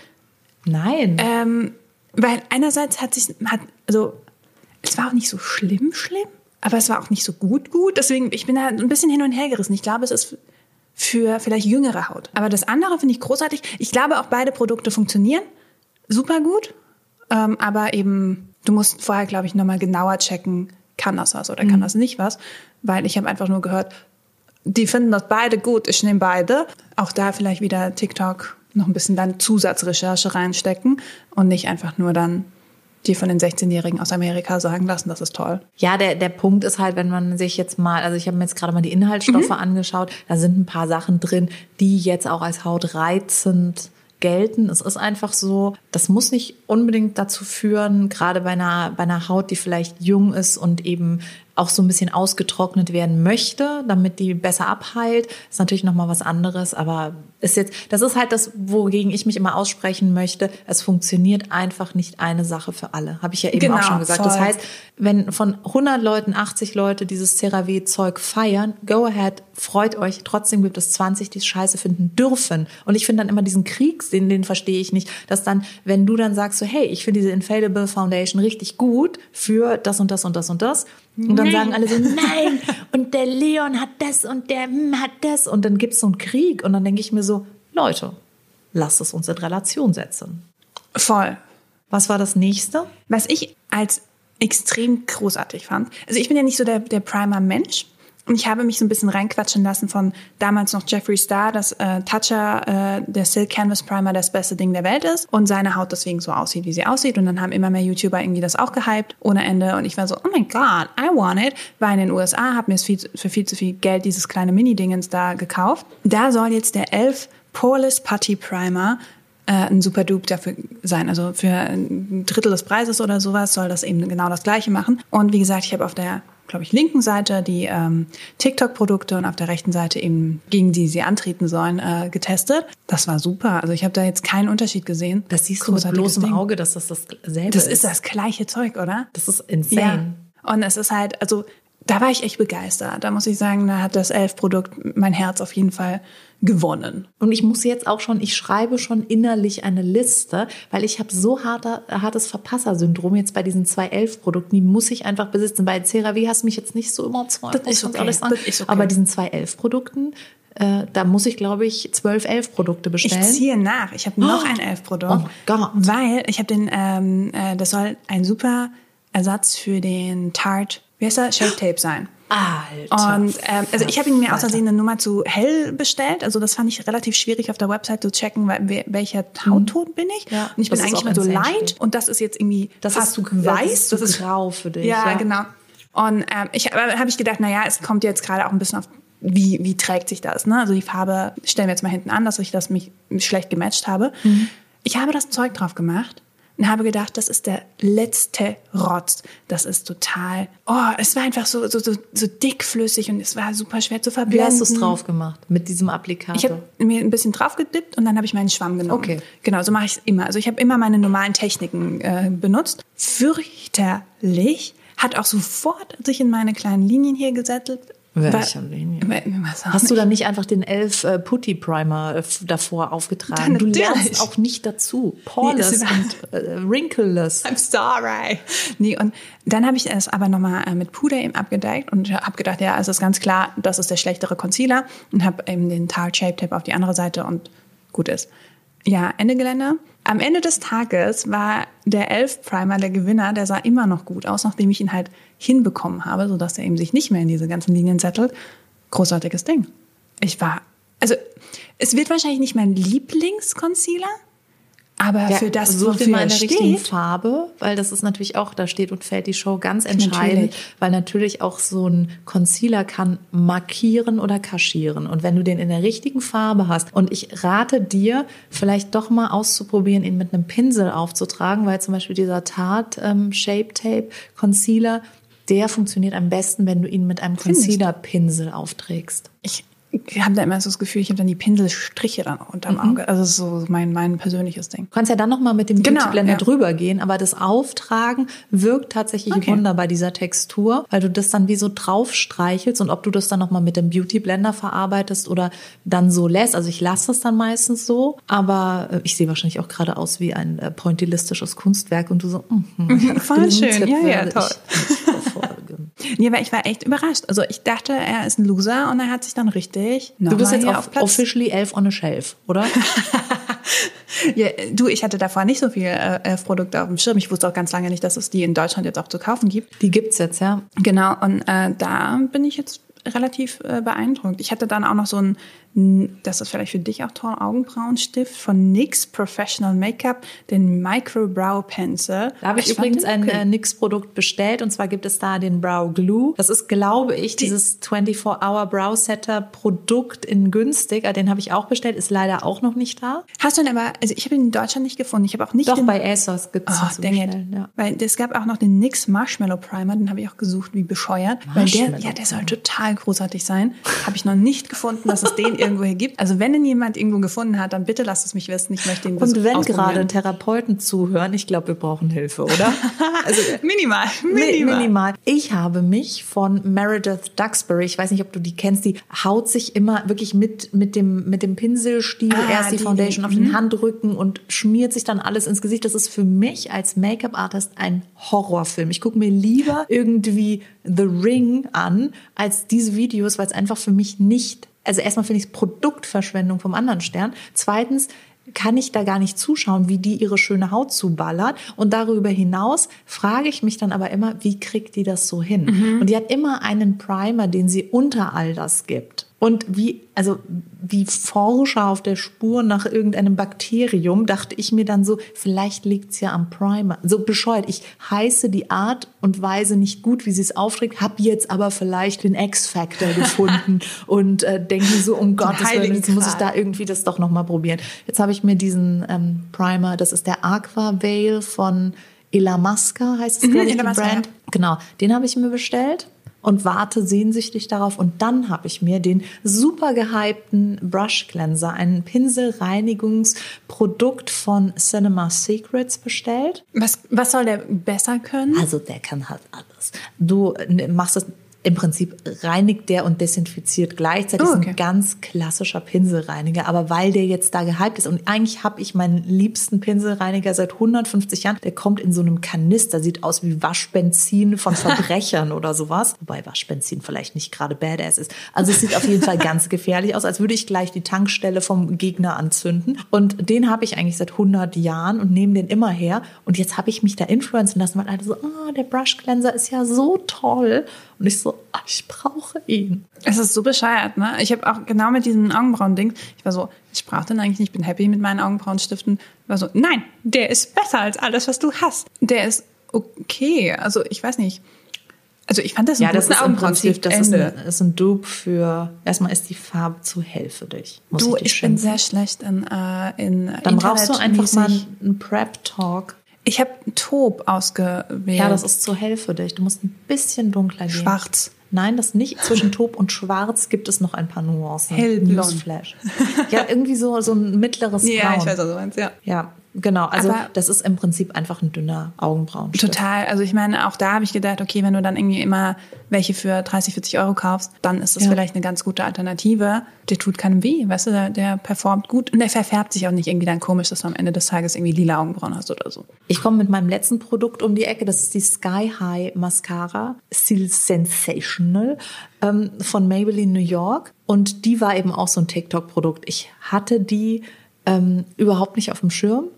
Nein. Ähm, weil einerseits hat sich, hat, also, es war auch nicht so schlimm, schlimm, aber es war auch nicht so gut, gut. Deswegen, ich bin da ein bisschen hin und her gerissen. Ich glaube, es ist für vielleicht jüngere Haut. Aber das andere finde ich großartig. Ich glaube, auch beide Produkte funktionieren super gut. Ähm, aber eben, du musst vorher, glaube ich, nochmal genauer checken, kann das was oder kann das nicht was. Weil ich habe einfach nur gehört, die finden das beide gut, ich nehme beide. Auch da vielleicht wieder TikTok noch ein bisschen dann Zusatzrecherche reinstecken und nicht einfach nur dann die von den 16-Jährigen aus Amerika sagen lassen, das ist toll. Ja, der, der Punkt ist halt, wenn man sich jetzt mal, also ich habe mir jetzt gerade mal die Inhaltsstoffe angeschaut, da sind ein paar Sachen drin, die jetzt auch als hautreizend gelten. Es ist einfach so, das muss nicht unbedingt dazu führen, gerade bei einer, bei einer Haut, die vielleicht jung ist und eben auch so ein bisschen ausgetrocknet werden möchte, damit die besser abheilt. Ist natürlich nochmal was anderes, aber ist jetzt, das ist halt das, wogegen ich mich immer aussprechen möchte. Es funktioniert einfach nicht eine Sache für alle. Habe ich ja eben Genau, auch schon gesagt. voll. Das heißt, wenn von 100 Leuten 80 Leute dieses CeraVe-Zeug feiern, go ahead, freut euch. Trotzdem gibt es 20, die es scheiße finden dürfen. Und ich finde dann immer diesen Krieg, den, den verstehe ich nicht, dass dann, wenn du dann sagst so, hey, ich finde diese Infallible Foundation richtig gut für das und das und das und das. Und dann sagen alle so, nein, und der Leon hat das und der hm, hat das. Und dann gibt's so einen Krieg. Und dann denke ich mir so, Leute, lasst es uns in Relation setzen. Voll. Was war das nächste? Was ich als extrem großartig fand. Also ich bin ja nicht so der, der Primer-Mensch. Und ich habe mich so ein bisschen reinquatschen lassen von damals noch Jeffree Star, dass äh, Toucher, äh, der Silk Canvas Primer, das beste Ding der Welt ist und seine Haut deswegen so aussieht, wie sie aussieht. Und dann haben immer mehr YouTuber irgendwie das auch gehypt, ohne Ende. Und ich war so, oh mein Gott, I want it. War in den USA, habe mir viel, für viel zu viel Geld dieses kleine Mini-Dingens da gekauft. Da soll jetzt der Elf Poreless Putty Primer äh, ein super Dupe dafür sein. Also für ein Drittel des Preises oder sowas soll das eben genau das Gleiche machen. Und wie gesagt, ich habe auf der, glaube ich, linken Seite die ähm, TikTok-Produkte und auf der rechten Seite eben, gegen die sie antreten sollen, äh, getestet. Das war super. Also ich habe da jetzt keinen Unterschied gesehen. Das siehst du mit bloßem Ding. Auge, dass das dasselbe Das ist. ist das gleiche Zeug, oder? Das ist insane. Ja. Und es ist halt, also da war ich echt begeistert. Da muss ich sagen, da hat das Elf-Produkt mein Herz auf jeden Fall gewonnen. Und ich muss jetzt auch schon, ich schreibe schon innerlich eine Liste, weil ich habe so harter, hartes Verpasser-Syndrom jetzt bei diesen 211-Produkten, die muss ich einfach besitzen. Bei CeraVe hast du mich jetzt nicht so überzeugt, Das ist ich okay, das ist okay. Aber bei diesen 211-Produkten, äh, da muss ich, glaube ich, 12, 11 Produkte Ich bestellen. ziehe nach. Ich habe noch Oh. ein Elf-Produkt. Oh Gott. Weil ich habe den, ähm, äh, das soll ein super Ersatz für den Tarte, wie heißt der? Shape Tape sein. Alter. Und ähm, also ich habe ihn mir aus. Versehen eine Nummer zu hell bestellt. Also das fand ich relativ schwierig auf der Website zu checken, weil, welcher Hautton bin ich. Mhm. Ja, und ich bin eigentlich mal so light und das ist jetzt irgendwie Das fast ist zu weiß. Das ist Das ist- grau für dich. ja, genau. Und ähm, ich habe hab ich gedacht, na ja, es kommt jetzt gerade auch ein bisschen auf wie, wie trägt sich das? Ne? Also die Farbe stellen wir jetzt mal hinten an, dass ich das mich schlecht gematcht habe. Ich habe das Zeug drauf gemacht und habe gedacht, das ist der letzte Rotz. Das ist total. Oh, es war einfach so, so, so, so dickflüssig und es war super schwer zu Wie verblenden. hast du es drauf gemacht? Mit diesem Applikator? Ich habe mir ein bisschen drauf gedippt und dann habe ich meinen Schwamm genommen. Okay. Genau, so mache ich es immer. Also ich habe immer meine normalen Techniken äh, benutzt. Fürchterlich. Hat auch sofort sich in meine kleinen Linien hier gesettelt. Welche War- Linien? Weil- weiß auch Hast du dann nicht einfach den elf äh, Putty Primer äh, davor aufgetragen? Du lernst auch nicht dazu. Poreless Nee, und äh, wrinkleless. I'm sorry. Nee, und dann habe ich es aber nochmal äh, mit Puder eben abgedeckt und habe gedacht, ja, es ist ganz klar, das ist der schlechtere Concealer und habe eben den Tarte Shape Tape auf die andere Seite und gut ist. Ja, Ende Gelände. Am Ende des Tages war der Elf Primer der Gewinner, der sah immer noch gut aus, nachdem ich ihn halt hinbekommen habe, sodass er eben sich nicht mehr in diese ganzen Linien settelt. Großartiges Ding. Ich war, also es wird wahrscheinlich nicht mein Lieblingsconcealer, aber für das, dir wofür er steht, Farbe, weil das ist natürlich auch, da steht und fällt die Show ganz entscheidend, Natürlich. weil natürlich auch so ein Concealer kann markieren oder kaschieren. Und wenn du den in der richtigen Farbe hast, und ich rate dir, vielleicht doch mal auszuprobieren, ihn mit einem Pinsel aufzutragen, weil zum Beispiel dieser Tarte ähm, Shape Tape Concealer, der funktioniert am besten, wenn du ihn mit einem? Concealer-Pinsel aufträgst. ich habe da immer so das Gefühl, ich habe dann die Pinselstriche dann auch unterm Auge. Also das ist so mein, mein persönliches Ding. Du kannst ja dann noch mal mit dem Genau, Beauty Blender ja. drüber gehen, aber das Auftragen wirkt tatsächlich Okay. Wunder bei dieser Textur, weil du das dann wie so drauf streichelst und ob du das dann noch mal mit dem Beauty Blender verarbeitest oder dann so lässt. Also ich lasse es dann meistens so, aber äh, ich sehe wahrscheinlich auch gerade aus wie ein äh, pointillistisches Kunstwerk und du so, mhm, voll schön. Tipp Ja, ja, toll. Ich. Nee, aber ich war echt überrascht. Also ich dachte, er ist ein Loser und er hat sich dann richtig Du bist jetzt hier auf, officially elf on a shelf, oder? Ja, du, ich hatte davor nicht so viel äh, Elf-Produkte auf dem Schirm. Ich wusste auch ganz lange nicht, dass es die in Deutschland jetzt auch zu kaufen gibt. Die gibt's jetzt, ja. Genau, und äh, da bin ich jetzt relativ äh, beeindruckt. Ich hatte dann auch noch so ein, das ist vielleicht für dich auch toll, Augenbrauenstift von NYX Professional Makeup, den Micro Brow Pencil. Da habe ich, ich übrigens ein äh, NYX-Produkt bestellt und zwar gibt es da den Brow Glue. Das ist, glaube ich, Die, dieses 24-Hour Brow Setter Produkt in günstig. Ah, den habe ich auch bestellt, ist leider auch noch nicht da. Hast du denn aber, also ich habe ihn in Deutschland nicht gefunden. Ich habe auch nicht Doch, bei ASOS gibt es oh, ja. Weil es gab auch noch den NYX Marshmallow Primer, den habe ich auch gesucht, wie bescheuert. Weil der, ja, der soll total großartig sein. Habe ich noch nicht gefunden, dass es den irgendwo hier gibt. Also wenn ihn jemand irgendwo gefunden hat, dann bitte lasst es mich wissen. Ich möchte ihn Und wenn gerade Therapeuten zuhören, ich glaube, wir brauchen Hilfe, oder? Also minimal, minimal. minimal. Ich habe mich von Meredith Duxbury, ich weiß nicht, ob du die kennst, die haut sich immer wirklich mit, mit, dem, mit dem Pinselstiel ah, erst die, die Foundation die, auf den mhm. Handrücken und schmiert sich dann alles ins Gesicht. Das ist für mich als Make-up-Artist ein Horrorfilm. Ich gucke mir lieber irgendwie The Ring an als diese Videos, weil es einfach für mich nicht also erstmal finde ich es Produktverschwendung vom anderen Stern. Zweitens kann ich da gar nicht zuschauen, wie die ihre schöne Haut zuballert. Und darüber hinaus frage ich mich dann aber immer, wie kriegt die das so hin? Mhm. Und die hat immer einen Primer, den sie unter all das gibt. Und wie, also wie Forscher auf der Spur nach irgendeinem Bakterium, dachte ich mir dann so, vielleicht liegt's ja am Primer. So bescheuert. Ich heiße die Art und Weise nicht gut, wie sie es aufträgt, habe jetzt aber vielleicht den X-Factor gefunden und äh, denke so, um Gottes Willen, jetzt muss ich da irgendwie das doch nochmal probieren. Jetzt habe ich mir diesen ähm, Primer, das ist der Aqua Veil von Elamasca, heißt es, mhm, glaube ich, die Brand. Ja. Genau, den habe ich mir bestellt und warte sehnsüchtig darauf. Und dann habe ich mir den super gehypten Brush Cleanser, ein Pinselreinigungsprodukt von Cinema Secrets bestellt. Was, was soll der besser können? Also der kann halt alles. Du machst das im Prinzip reinigt der und desinfiziert gleichzeitig. Oh, okay. ist ein ganz klassischer Pinselreiniger. Aber weil der jetzt da gehypt ist und eigentlich habe ich meinen liebsten Pinselreiniger seit 150 Jahren, der kommt in so einem Kanister, sieht aus wie Waschbenzin von Verbrechern oder sowas. Wobei Waschbenzin vielleicht nicht gerade badass ist. Also es sieht auf jeden Fall ganz gefährlich aus, als würde ich gleich die Tankstelle vom Gegner anzünden. Und den habe ich eigentlich seit 100 Jahren und nehme den immer her. Und jetzt habe ich mich da influenzen lassen, weil alle so, ah, oh, der Brush Cleanser ist ja so toll. Und ich so, ah, ich brauche ihn. Es ist so bescheuert, ne? Ich habe auch genau mit diesem Augenbrauen-Ding, ich war so, ich brauche den eigentlich nicht, ich bin happy mit meinen Augenbrauenstiften. Ich war so, nein, der ist besser als alles, was du hast. Der ist okay. Also ich weiß nicht. Also ich fand das ein ja, das ist. Das ist ein, ist ein Dupe für. Erstmal ist die Farbe zu hell für dich. du, ich, ich bin sehr schlecht in äh, in Dann brauchst du einfach mal einen Prep Talk. Ich habe Taub ausgewählt. Ja, das ist zu hell für dich. Du musst ein bisschen dunkler gehen. Schwarz. Nein, das nicht. Zwischen Taub und Schwarz gibt es noch ein paar Nuancen. Hellblond. Newsflash. Ja, irgendwie so, so ein mittleres Braun. Ja, ich weiß, was du meinst, ja. Ja, Genau, also Aber das ist im Prinzip einfach ein dünner Augenbrauenstift. Total. Also ich meine, auch da habe ich gedacht, okay, wenn du dann irgendwie immer welche für 30, 40 Euro kaufst, dann ist das ja. vielleicht eine ganz gute Alternative. Der tut keinem weh, weißt du, der, der, performt gut und der verfärbt sich auch nicht irgendwie dann komisch, dass du am Ende des Tages irgendwie lila Augenbrauen hast oder so. Ich komme mit meinem letzten Produkt um die Ecke, das ist die Sky High Mascara, Still Sensational ähm, von Maybelline New York und die war eben auch so ein TikTok-Produkt. Ich hatte die ähm, überhaupt nicht auf dem Schirm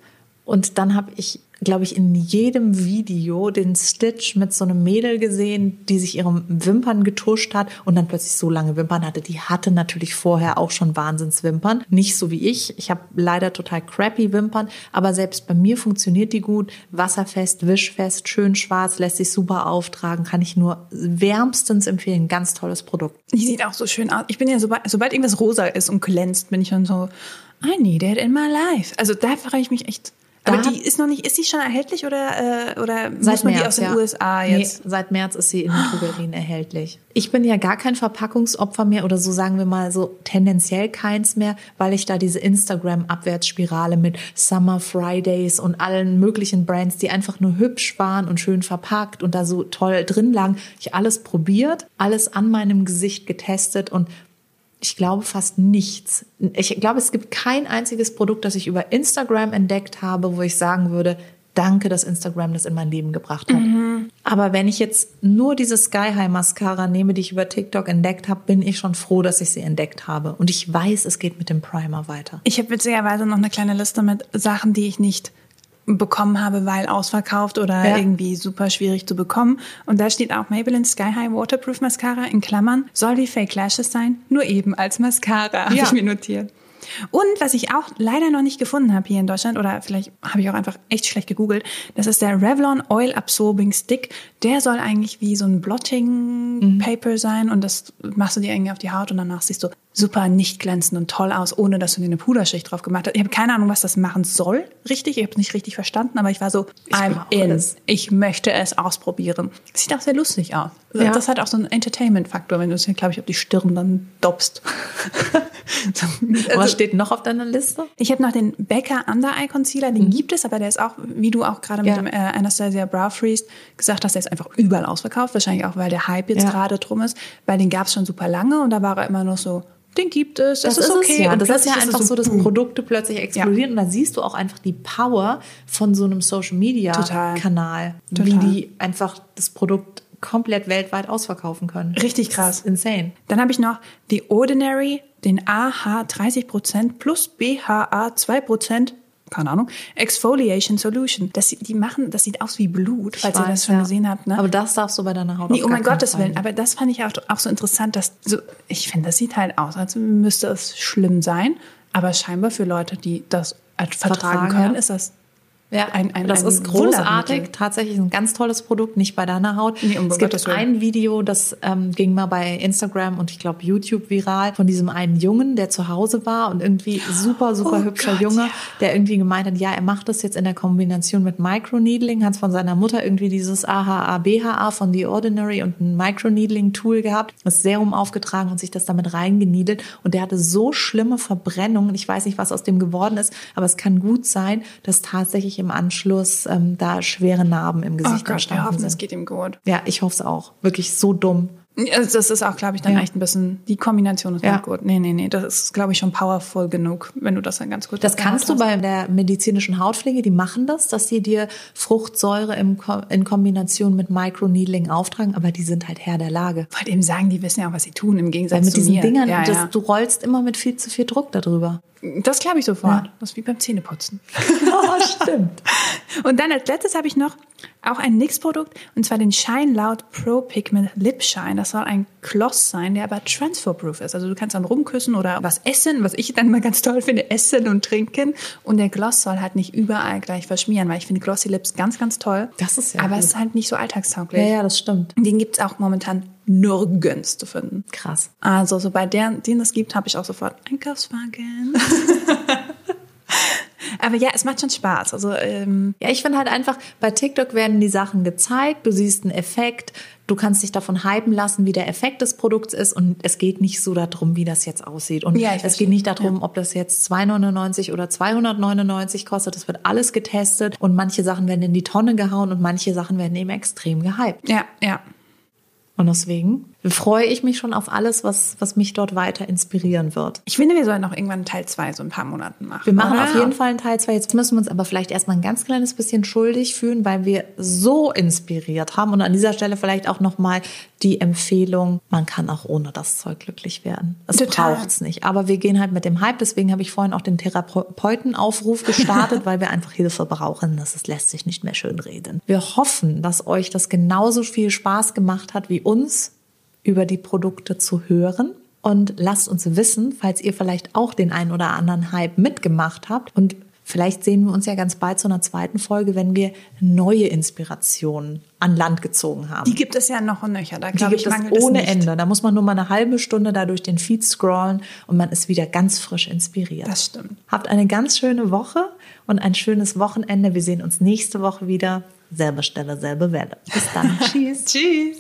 und dann habe ich, glaube ich, in jedem Video den Stitch mit so einem Mädel gesehen, die sich ihre Wimpern getuscht hat und dann plötzlich so lange Wimpern hatte. Die hatte natürlich vorher auch schon Wahnsinnswimpern. Nicht so wie ich. Ich habe leider total crappy Wimpern, aber selbst bei mir funktioniert die gut. Wasserfest, wischfest, schön schwarz, lässt sich super auftragen. Kann ich nur wärmstens empfehlen. Ganz tolles Produkt. Die sieht auch so schön aus. Ich bin ja, sobald, sobald irgendwas rosa ist und glänzt, bin ich dann so, I need it in my life. Also da frage ich mich echt aber die ist noch nicht, ist die schon erhältlich oder, äh, oder muss man März, die aus den ja. USA jetzt? Nee, seit März ist sie in den Drogerien erhältlich. Ich bin ja gar kein Verpackungsopfer mehr oder so sagen wir mal so tendenziell keins mehr, weil ich da diese Instagram-Abwärtsspirale mit Summer Fridays und allen möglichen Brands, die einfach nur hübsch waren und schön verpackt und da so toll drin lagen, ich alles probiert, alles an meinem Gesicht getestet und ich glaube fast nichts. Ich glaube, es gibt kein einziges Produkt, das ich über Instagram entdeckt habe, wo ich sagen würde, danke, dass Instagram das in mein Leben gebracht hat. Mhm. Aber wenn ich jetzt nur diese Sky High Mascara nehme, die ich über TikTok entdeckt habe, bin ich schon froh, dass ich sie entdeckt habe. Und ich weiß, es geht mit dem Primer weiter. Ich habe witzigerweise noch eine kleine Liste mit Sachen, die ich nicht bekommen habe, weil ausverkauft oder Ja. irgendwie super schwierig zu bekommen. Und da steht auch Maybelline Sky High Waterproof Mascara in Klammern. Soll wie Fake Lashes sein, nur eben als Mascara, habe Ja. ich mir notiert. Und was ich auch leider noch nicht gefunden habe hier in Deutschland, oder vielleicht habe ich auch einfach echt schlecht gegoogelt, das ist der Revlon Oil Absorbing Stick. Der soll eigentlich wie so ein Blotting Paper sein und das machst du dir irgendwie auf die Haut und danach siehst du super nicht glänzend und toll aus, ohne dass du dir eine Puderschicht drauf gemacht hast. Ich habe keine Ahnung, was das machen soll, richtig. Ich habe es nicht richtig verstanden, aber ich war so, I'm brauche in. es. Ich möchte es ausprobieren. Sieht auch sehr lustig aus. Ja. Das hat auch so einen Entertainment-Faktor, wenn du es, glaube ich, auf die Stirn dann dobst. Was steht noch auf deiner Liste? Ich habe noch den Becca Under Eye Concealer, den gibt es, aber der ist auch, wie du auch gerade mit Ja. dem äh, Anastasia Brow Freeze gesagt hast, der ist einfach überall ausverkauft. Wahrscheinlich auch, weil der Hype jetzt Ja. gerade drum ist. Weil den gab es schon super lange und da war er immer noch so, den gibt es, das, ist okay. Es, ja. Und Das ist ja einfach es so, dass boom. Produkte plötzlich explodieren und da siehst du auch einfach die Power von so einem Social Media Total. Kanal, Total. wie die einfach das Produkt komplett weltweit ausverkaufen können. Richtig Das krass. ist insane. Dann habe ich noch The Ordinary, den AH 30% plus BHA 2%, keine Ahnung, Exfoliation Solution. Das, die machen, das sieht aus wie Blut, falls ihr das weiß, schon ja. gesehen habt. Ne? Aber das darfst du bei deiner Haut Nee, um gar mein Gottes Willen. Aber das fand ich auch, auch so interessant, dass so, ich finde, das sieht halt aus, als müsste es schlimm sein. Aber scheinbar für Leute, die das vertragen Vertragen, können, ja. ist das Ja, ein- ein- das ein ist großartig. Tatsächlich ein ganz tolles Produkt, nicht bei deiner Haut. Nee, um es gibt Willen. ein Video, das ähm, ging mal bei Instagram und ich glaube YouTube viral von diesem einen Jungen, der zu Hause war und irgendwie super, super Oh hübscher Gott, Junge, ja. der irgendwie gemeint hat, ja, er macht das jetzt in der Kombination mit Microneedling, hat von seiner Mutter irgendwie dieses AHA, BHA von The Ordinary und ein Microneedling-Tool gehabt, das Serum aufgetragen und sich das damit reingeniedelt und der hatte so schlimme Verbrennungen, ich weiß nicht, was aus dem geworden ist, aber es kann gut sein, dass tatsächlich im Anschluss ähm, da schwere Narben im Oh Gesicht Gott, wir entstanden hoffen, es geht ihm gut. Ja, ich hoffe es auch. Wirklich so dumm. Also das ist auch, glaube ich, dann Ja. echt ein bisschen, die Kombination ist Ja. nicht gut. Nee, nee, nee, das ist, glaube ich, schon powerful genug, wenn du das dann ganz gut Das kannst du bei der medizinischen Hautpflege, die machen das, dass sie dir Fruchtsäure im in Kombination mit Microneedling auftragen, aber die sind halt Herr der Lage. Wollte eben sagen, die wissen ja auch, was sie tun, im Gegensatz Weil mit zu diesen mir. Dingern, ja, das, du rollst immer mit viel zu viel Druck darüber. Das glaube ich sofort. Ja. Das ist wie beim Zähneputzen. Oh, stimmt. Und dann als letztes habe ich noch auch ein NYX-Produkt und zwar den Shine Loud Pro Pigment Lip Shine. Das soll ein Gloss sein, der aber transferproof ist. Also du kannst dann rumküssen oder was essen, was ich dann immer ganz toll finde, essen und trinken. Und der Gloss soll halt nicht überall gleich verschmieren, weil ich finde Glossy Lips ganz, ganz toll. Das ist ja Aber es ist halt nicht so alltagstauglich. Ja, ja, das stimmt. Den gibt's auch momentan nirgends zu finden. Krass. Also so bei der, denen es gibt, habe ich auch sofort Einkaufswagen. Aber ja, es macht schon Spaß. Also ähm, Ja, ich finde halt einfach, bei TikTok werden die Sachen gezeigt, du siehst einen Effekt, du kannst dich davon hypen lassen, wie der Effekt des Produkts ist und es geht nicht so darum, wie das jetzt aussieht. Und Ja, es verstehe. geht nicht darum, ob das jetzt 2,99 oder 299 kostet, das wird alles getestet und manche Sachen werden in die Tonne gehauen und manche Sachen werden eben extrem gehypt. ja, ja. Und deswegen freue ich mich schon auf alles, was, was mich dort weiter inspirieren wird. Ich finde, wir sollen noch irgendwann Teil 2 so ein paar Monaten machen. Wir machen oder? auf jeden Fall einen Teil 2. Jetzt müssen wir uns aber vielleicht erstmal ein ganz kleines bisschen schuldig fühlen, weil wir so inspiriert haben. Und an dieser Stelle vielleicht auch nochmal die Empfehlung, man kann auch ohne das Zeug glücklich werden. Es Total. braucht's nicht. Aber wir gehen halt mit dem Hype. Deswegen habe ich vorhin auch den Therapeutenaufruf gestartet, weil wir einfach Hilfe brauchen. Das ist, lässt sich nicht mehr schön reden. Wir hoffen, dass euch das genauso viel Spaß gemacht hat wie uns, über die Produkte zu hören. Und lasst uns wissen, falls ihr vielleicht auch den einen oder anderen Hype mitgemacht habt. Und vielleicht sehen wir uns ja ganz bald zu einer zweiten Folge, wenn wir neue Inspirationen an Land gezogen haben. Die gibt es ja noch und nöcher. Da glaube gibt ich, es ohne es. Ende. Da muss man nur mal eine halbe Stunde da durch den Feed scrollen und man ist wieder ganz frisch inspiriert. Das stimmt. Habt eine ganz schöne Woche und ein schönes Wochenende. Wir sehen uns nächste Woche wieder. Selbe Stelle, selbe Welle. Bis dann. Tschüss. Tschüss.